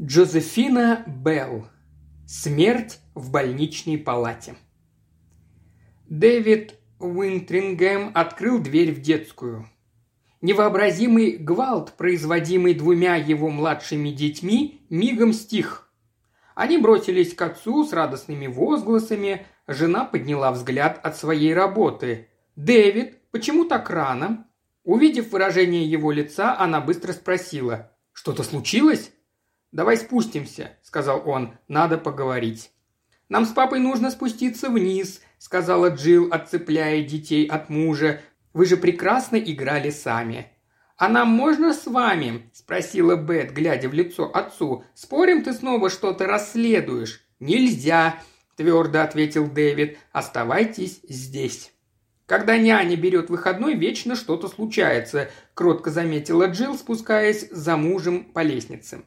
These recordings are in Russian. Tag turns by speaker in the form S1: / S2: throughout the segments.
S1: Джозефина Белл. Смерть в больничной палате. Дэвид Уинтрингем открыл дверь в детскую. Невообразимый гвалт, производимый двумя его младшими детьми, мигом стих. Они бросились к отцу с радостными возгласами, жена подняла взгляд от своей работы. «Дэвид, почему так рано?» Увидев выражение его лица, она быстро спросила. «Что-то случилось?» «Давай спустимся», – сказал он. «Надо поговорить». «Нам с папой нужно спуститься вниз», – сказала Джилл, отцепляя детей от мужа. «Вы же прекрасно играли сами». «А нам можно с вами?» – спросила Бет, глядя в лицо отцу. «Спорим, ты снова что-то расследуешь?» «Нельзя», – твердо ответил Дэвид. «Оставайтесь здесь». «Когда няня берет выходной, вечно что-то случается», – кротко заметила Джилл, спускаясь за мужем по лестнице.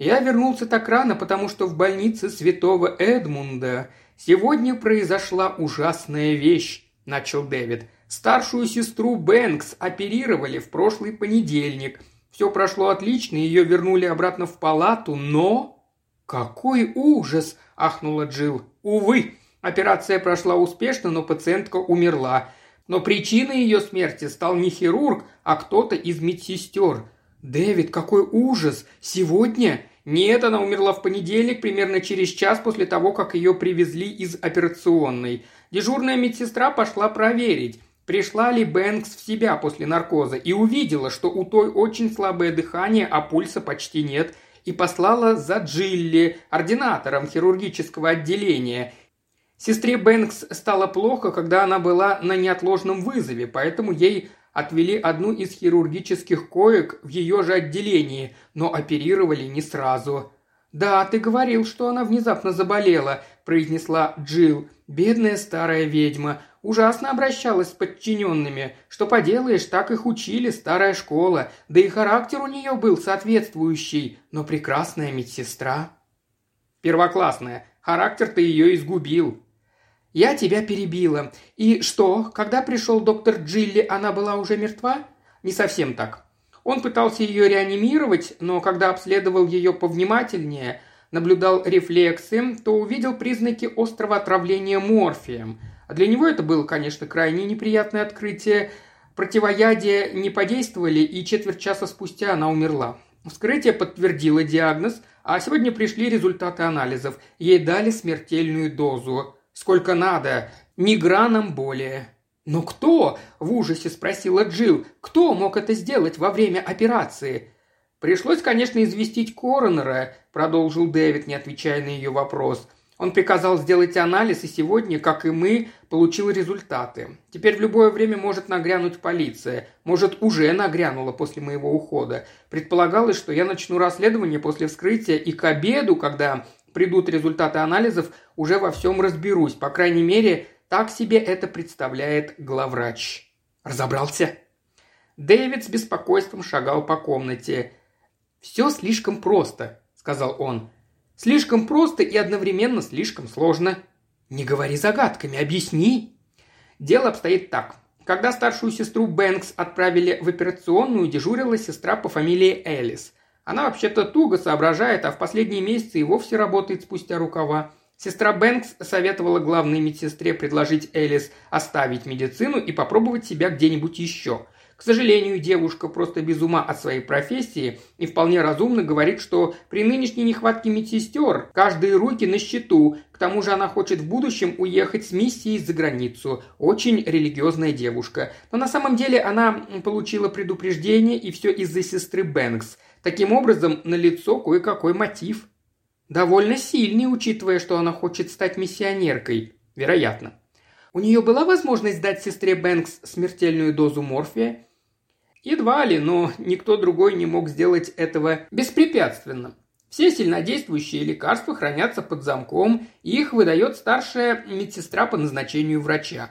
S1: Я вернулся так рано, потому что в больнице святого Эдмунда сегодня произошла ужасная вещь», – начал Дэвид. «Старшую сестру Бэнкс оперировали в прошлый понедельник. Все прошло отлично, ее вернули обратно в палату, но...» «Какой ужас!» – ахнула Джилл. «Увы, операция прошла успешно, но пациентка умерла. Но причиной ее смерти стал не хирург, а кто-то из медсестер. Дэвид, какой ужас! Сегодня нет, она умерла в понедельник, примерно через час после того, как ее привезли из операционной. Дежурная медсестра пошла проверить, пришла ли Бэнкс в себя после наркоза, и увидела, что у той очень слабое дыхание, а пульса почти нет, и послала за Джилли, ординатором хирургического отделения. Сестре Бэнкс стало плохо, когда она была на неотложном вызове, поэтому ей отвели одну из хирургических коек в ее же отделении, но оперировали не сразу. «Да, ты говорил, что она внезапно заболела», – произнесла Джилл. «Бедная старая ведьма. Ужасно обращалась с подчиненными. Что поделаешь, так их учили, старая школа. Да и характер у нее был соответствующий. Но прекрасная медсестра». «Первоклассная. Характер ты ее изгубил», «Я тебя перебила. И что, когда пришел доктор Джилли, она была уже мертва?» «Не совсем так. Он пытался ее реанимировать, но когда обследовал ее повнимательнее, наблюдал рефлексы, то увидел признаки острого отравления морфием. А для него это было, конечно, крайне неприятное открытие. Противоядия не подействовали, и четверть часа спустя она умерла. Вскрытие подтвердило диагноз, а сегодня пришли результаты анализов. Ей дали смертельную дозу. Сколько надо, ни граном более. «Но кто?» – в ужасе спросила Джилл. «Кто мог это сделать во время операции?» «Пришлось, конечно, известить коронера», – продолжил Дэвид, не отвечая на ее вопрос. Он приказал сделать анализ, и сегодня, как и мы, получил результаты. Теперь в любое время может нагрянуть полиция. Может, уже нагрянула после моего ухода. Предполагалось, что я начну расследование после вскрытия, и к обеду, когда придут результаты анализов, уже во всем разберусь. По крайней мере, так себе это представляет главврач. Разобрался? Дэвид с беспокойством шагал по комнате. «Все слишком просто», — сказал он. «Слишком просто и одновременно слишком сложно». «Не говори загадками, объясни». Дело обстоит так. Когда старшую сестру Бэнкс отправили в операционную, дежурила сестра по фамилии Элис – она вообще-то туго соображает, а в последние месяцы и вовсе работает спустя рукава. Сестра Бэнкс советовала главной медсестре предложить Элис оставить медицину и попробовать себя где-нибудь еще. К сожалению, девушка просто без ума от своей профессии и вполне разумно говорит, что при нынешней нехватке медсестер каждые руки на счету. К тому же она хочет в будущем уехать с миссией за границу. Очень религиозная девушка. Но на самом деле она получила предупреждение и все из-за сестры Бэнкс – Таким образом, налицо кое-какой мотив. Довольно сильный, учитывая, что она хочет стать миссионеркой. Вероятно. У нее была возможность дать сестре Бэнкс смертельную дозу морфия? Едва ли, но никто другой не мог сделать этого беспрепятственно. Все сильнодействующие лекарства хранятся под замком, и их выдает старшая медсестра по назначению врача.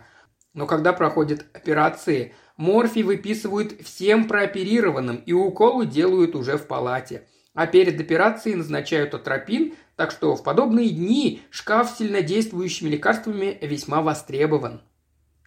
S1: Но когда проходят операции, Морфий выписывают всем прооперированным, и уколы делают уже в палате. А перед операцией назначают атропин, так что в подобные дни шкаф с сильнодействующими лекарствами весьма востребован.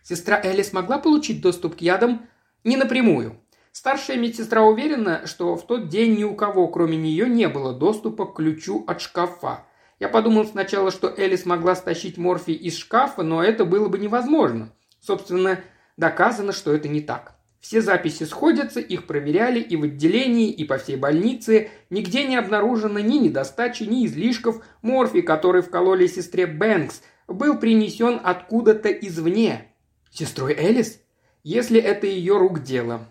S1: Сестра Элис могла получить доступ к ядам не напрямую. Старшая медсестра уверена, что в тот день ни у кого, кроме нее, не было доступа к ключу от шкафа. Я подумал сначала, что Элис могла стащить морфий из шкафа, но это было бы невозможно. Собственно, доказано, что это не так. Все записи сходятся, их проверяли и в отделении, и по всей больнице. Нигде не обнаружено ни недостачи, ни излишков. Морфий, который вкололи сестре Бэнкс, был принесен откуда-то извне. Сестрой Элис? Если это ее рук дело.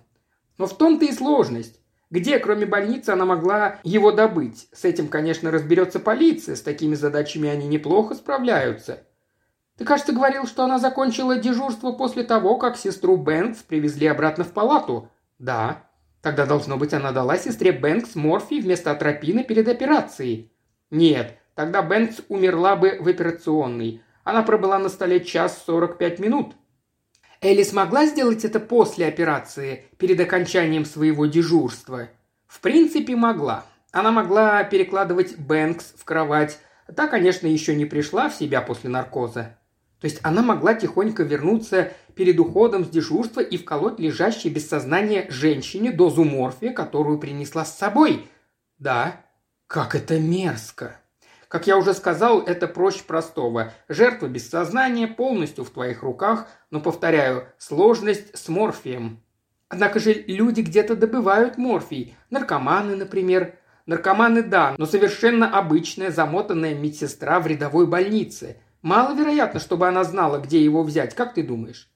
S1: Но в том-то и сложность. Где, кроме больницы, она могла его добыть? С этим, конечно, разберется полиция, с такими задачами они неплохо справляются. Ты, кажется, говорил, что она закончила дежурство после того, как сестру Бэнкс привезли обратно в палату. Да. Тогда, должно быть, она дала сестре Бэнкс морфий вместо атропина перед операцией. Нет, тогда Бэнкс умерла бы в операционной. Она пробыла на столе час сорок пять минут. Элли смогла сделать это после операции, перед окончанием своего дежурства? В принципе, могла. Она могла перекладывать Бэнкс в кровать. Та, конечно, еще не пришла в себя после наркоза. То есть она могла тихонько вернуться перед уходом с дежурства и вколоть лежащей без сознания женщине дозу морфия, которую принесла с собой. Да, как это мерзко. Как я уже сказал, это проще простого. Жертва без сознания полностью в твоих руках, но, повторяю, сложность с морфием. Однако же люди где-то добывают морфий. Наркоманы, например. Наркоманы – да, но совершенно обычная замотанная медсестра в рядовой больнице – Маловероятно, чтобы она знала, где его взять, как ты думаешь?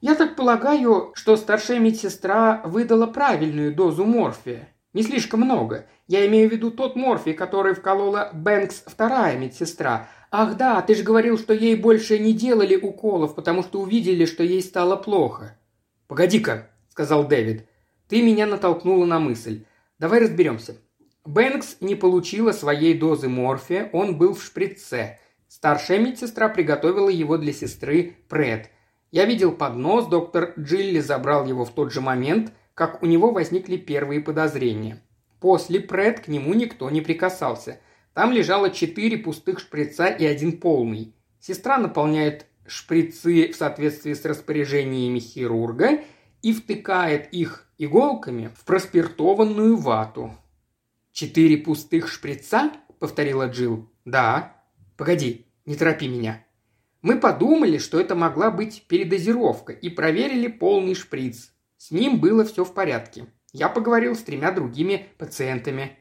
S1: Я так полагаю, что старшая медсестра выдала правильную дозу морфия. Не слишком много. Я имею в виду тот морфий, который вколола Бэнкс вторая медсестра. Ах да, ты же говорил, что ей больше не делали уколов, потому что увидели, что ей стало плохо. Погоди-ка, сказал Дэвид. Ты меня натолкнула на мысль. Давай разберемся. Бэнкс не получила своей дозы морфия, он был в шприце. Старшая медсестра приготовила его для сестры Пред. Я видел поднос, доктор Джилли забрал его в тот же момент, как у него возникли первые подозрения. После Пред к нему никто не прикасался. Там лежало четыре пустых шприца и один полный. Сестра наполняет шприцы в соответствии с распоряжениями хирурга и втыкает их иголками в проспиртованную вату. «Четыре пустых шприца?» – повторила Джилл. «Да», Погоди, не торопи меня. Мы подумали, что это могла быть передозировка, и проверили полный шприц. С ним было все в порядке. Я поговорил с тремя другими пациентами.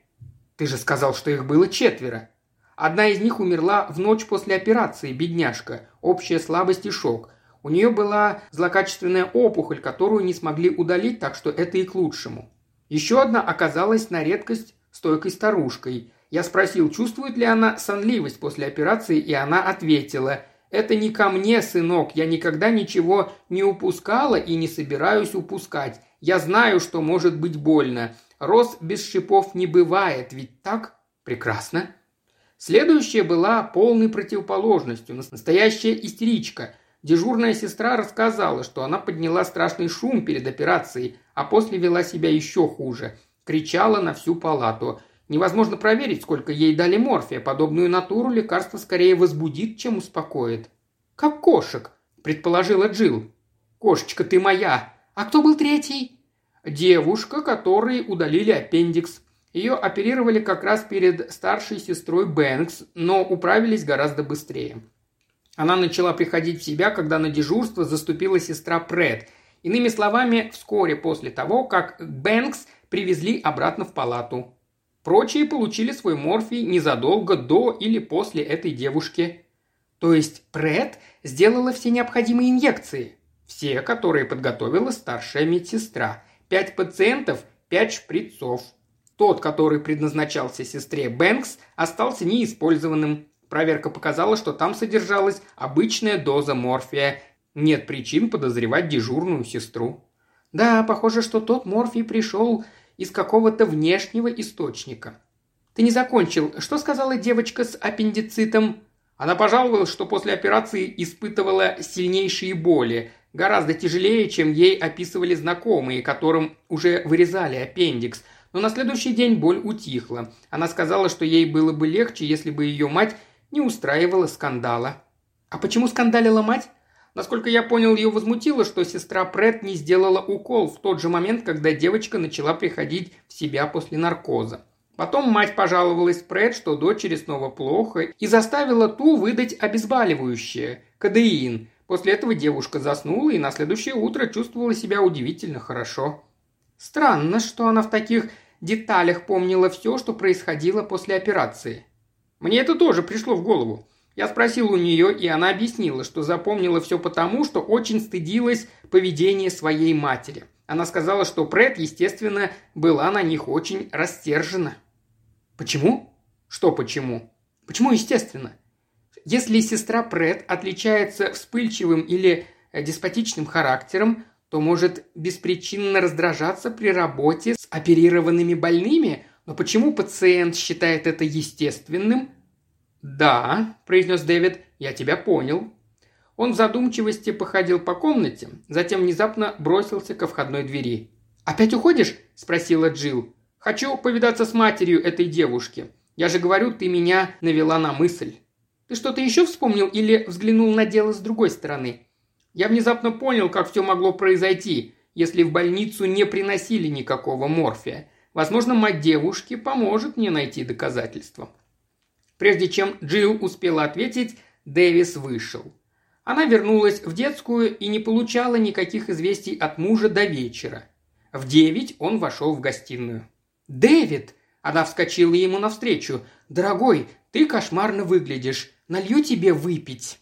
S1: Ты же сказал, что их было четверо. Одна из них умерла в ночь после операции, бедняжка. Общая слабость и шок. У нее была злокачественная опухоль, которую не смогли удалить, так что это и к лучшему. Еще одна оказалась на редкость стойкой старушкой. Я спросил, чувствует ли она сонливость после операции, и она ответила – это не ко мне, сынок, я никогда ничего не упускала и не собираюсь упускать. Я знаю, что может быть больно. Роз без шипов не бывает, ведь так? Прекрасно. Следующая была полной противоположностью, настоящая истеричка. Дежурная сестра рассказала, что она подняла страшный шум перед операцией, а после вела себя еще хуже. Кричала на всю палату – Невозможно проверить, сколько ей дали морфия. Подобную натуру лекарство скорее возбудит, чем успокоит. «Как кошек», – предположила Джил. «Кошечка, ты моя. А кто был третий?» «Девушка, которой удалили аппендикс. Ее оперировали как раз перед старшей сестрой Бэнкс, но управились гораздо быстрее. Она начала приходить в себя, когда на дежурство заступила сестра Пред. Иными словами, вскоре после того, как Бэнкс привезли обратно в палату. Прочие получили свой морфий незадолго до или после этой девушки. То есть Пред сделала все необходимые инъекции. Все, которые подготовила старшая медсестра. Пять пациентов, пять шприцов. Тот, который предназначался сестре Бэнкс, остался неиспользованным. Проверка показала, что там содержалась обычная доза морфия. Нет причин подозревать дежурную сестру. Да, похоже, что тот морфий пришел из какого-то внешнего источника. Ты не закончил. Что сказала девочка с аппендицитом? Она пожаловалась, что после операции испытывала сильнейшие боли, гораздо тяжелее, чем ей описывали знакомые, которым уже вырезали аппендикс. Но на следующий день боль утихла. Она сказала, что ей было бы легче, если бы ее мать не устраивала скандала. А почему скандалила мать? Насколько я понял, ее возмутило, что сестра Прет не сделала укол в тот же момент, когда девочка начала приходить в себя после наркоза. Потом мать пожаловалась Прет, что дочери снова плохо, и заставила ту выдать обезболивающее – кадеин. После этого девушка заснула и на следующее утро чувствовала себя удивительно хорошо. Странно, что она в таких деталях помнила все, что происходило после операции. Мне это тоже пришло в голову. Я спросил у нее, и она объяснила, что запомнила все потому, что очень стыдилась поведения своей матери. Она сказала, что Пред, естественно, была на них очень растержена. Почему? Что почему? Почему естественно? Если сестра Пред отличается вспыльчивым или э, деспотичным характером, то может беспричинно раздражаться при работе с оперированными больными, но почему пациент считает это естественным, «Да», – произнес Дэвид, – «я тебя понял». Он в задумчивости походил по комнате, затем внезапно бросился ко входной двери. «Опять уходишь?» – спросила Джилл. «Хочу повидаться с матерью этой девушки. Я же говорю, ты меня навела на мысль». «Ты что-то еще вспомнил или взглянул на дело с другой стороны?» «Я внезапно понял, как все могло произойти, если в больницу не приносили никакого морфия. Возможно, мать девушки поможет мне найти доказательства». Прежде чем Джилл успела ответить, Дэвис вышел. Она вернулась в детскую и не получала никаких известий от мужа до вечера. В девять он вошел в гостиную. «Дэвид!» – она вскочила ему навстречу. «Дорогой, ты кошмарно выглядишь. Налью тебе выпить».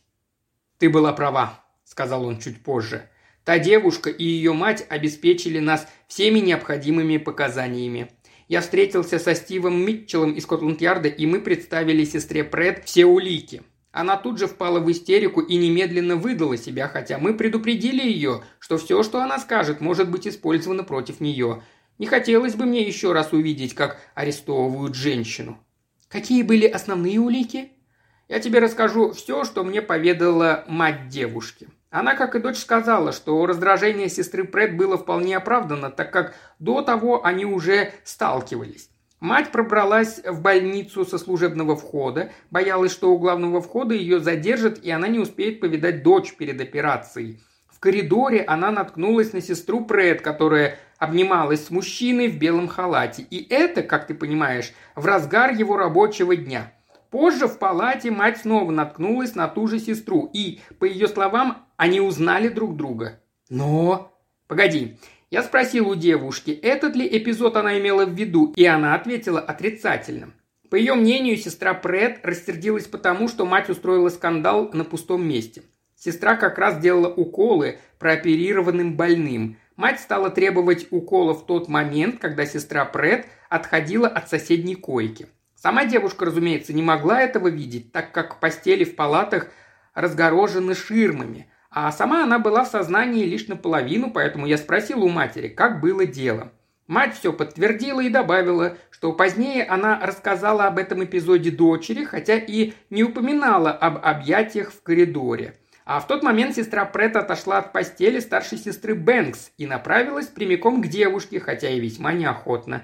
S1: «Ты была права», – сказал он чуть позже. «Та девушка и ее мать обеспечили нас всеми необходимыми показаниями. Я встретился со Стивом Митчеллом из Скотланд-Ярда, и мы представили сестре Пред все улики. Она тут же впала в истерику и немедленно выдала себя, хотя мы предупредили ее, что все, что она скажет, может быть использовано против нее. Не хотелось бы мне еще раз увидеть, как арестовывают женщину. Какие были основные улики? Я тебе расскажу все, что мне поведала мать девушки. Она, как и дочь, сказала, что раздражение сестры Пред было вполне оправдано, так как до того они уже сталкивались. Мать пробралась в больницу со служебного входа, боялась, что у главного входа ее задержат, и она не успеет повидать дочь перед операцией. В коридоре она наткнулась на сестру Пред, которая обнималась с мужчиной в белом халате. И это, как ты понимаешь, в разгар его рабочего дня – Позже в палате мать снова наткнулась на ту же сестру, и, по ее словам, они узнали друг друга. Но... Погоди, я спросил у девушки, этот ли эпизод она имела в виду, и она ответила отрицательно. По ее мнению, сестра Пред рассердилась потому, что мать устроила скандал на пустом месте. Сестра как раз делала уколы прооперированным больным. Мать стала требовать укола в тот момент, когда сестра Пред отходила от соседней койки. Сама девушка, разумеется, не могла этого видеть, так как постели в палатах разгорожены ширмами, а сама она была в сознании лишь наполовину, поэтому я спросил у матери, как было дело. Мать все подтвердила и добавила, что позднее она рассказала об этом эпизоде дочери, хотя и не упоминала об объятиях в коридоре. А в тот момент сестра Прет отошла от постели старшей сестры Бэнкс и направилась прямиком к девушке, хотя и весьма неохотно.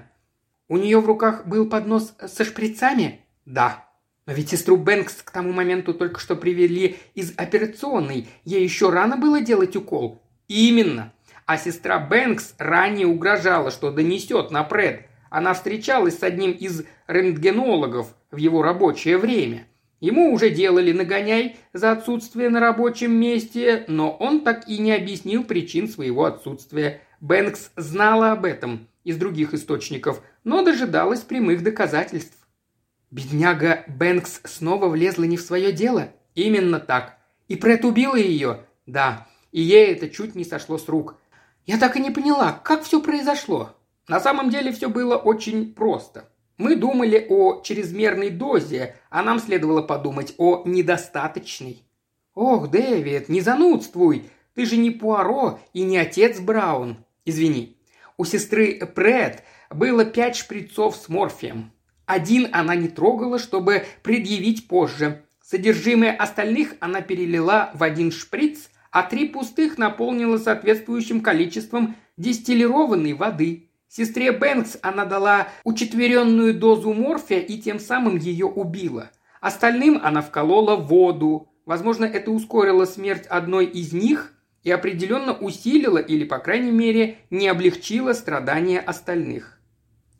S1: У нее в руках был поднос со шприцами? Да. Но ведь сестру Бэнкс к тому моменту только что привели из операционной. Ей еще рано было делать укол. Именно. А сестра Бэнкс ранее угрожала, что донесет на Пред. Она встречалась с одним из рентгенологов в его рабочее время. Ему уже делали нагоняй за отсутствие на рабочем месте, но он так и не объяснил причин своего отсутствия. Бэнкс знала об этом из других источников, но дожидалась прямых доказательств. Бедняга Бэнкс снова влезла не в свое дело? Именно так. И Прет убила ее? Да. И ей это чуть не сошло с рук. Я так и не поняла, как все произошло. На самом деле все было очень просто. Мы думали о чрезмерной дозе, а нам следовало подумать о недостаточной. Ох, Дэвид, не занудствуй. Ты же не Пуаро и не отец Браун. Извини. У сестры Пред было пять шприцов с морфием. Один она не трогала, чтобы предъявить позже. Содержимое остальных она перелила в один шприц, а три пустых наполнила соответствующим количеством дистиллированной воды. Сестре Бэнкс она дала учетверенную дозу морфия и тем самым ее убила. Остальным она вколола воду. Возможно, это ускорило смерть одной из них и определенно усилило или, по крайней мере, не облегчило страдания остальных.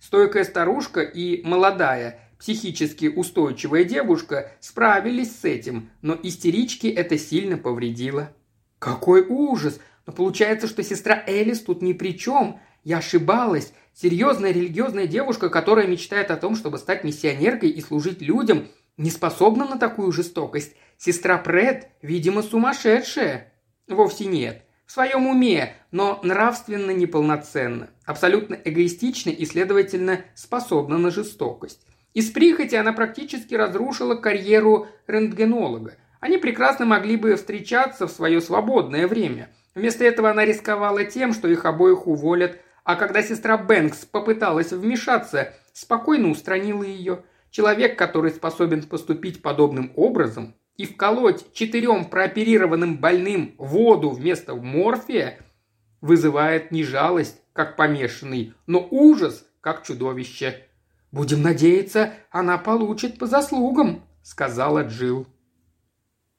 S1: Стойкая старушка и молодая, психически устойчивая девушка справились с этим, но истеричке это сильно повредило. Какой ужас! Но получается, что сестра Элис тут ни при чем. Я ошибалась. Серьезная религиозная девушка, которая мечтает о том, чтобы стать миссионеркой и служить людям, не способна на такую жестокость. Сестра Пред, видимо, сумасшедшая. Вовсе нет. В своем уме, но нравственно неполноценно. Абсолютно эгоистична и, следовательно, способна на жестокость. Из прихоти она практически разрушила карьеру рентгенолога. Они прекрасно могли бы встречаться в свое свободное время. Вместо этого она рисковала тем, что их обоих уволят, а когда сестра Бэнкс попыталась вмешаться, спокойно устранила ее. Человек, который способен поступить подобным образом и вколоть четырем прооперированным больным воду вместо морфия, вызывает не жалость, как помешанный, но ужас, как чудовище. «Будем надеяться, она получит по заслугам», — сказала Джилл.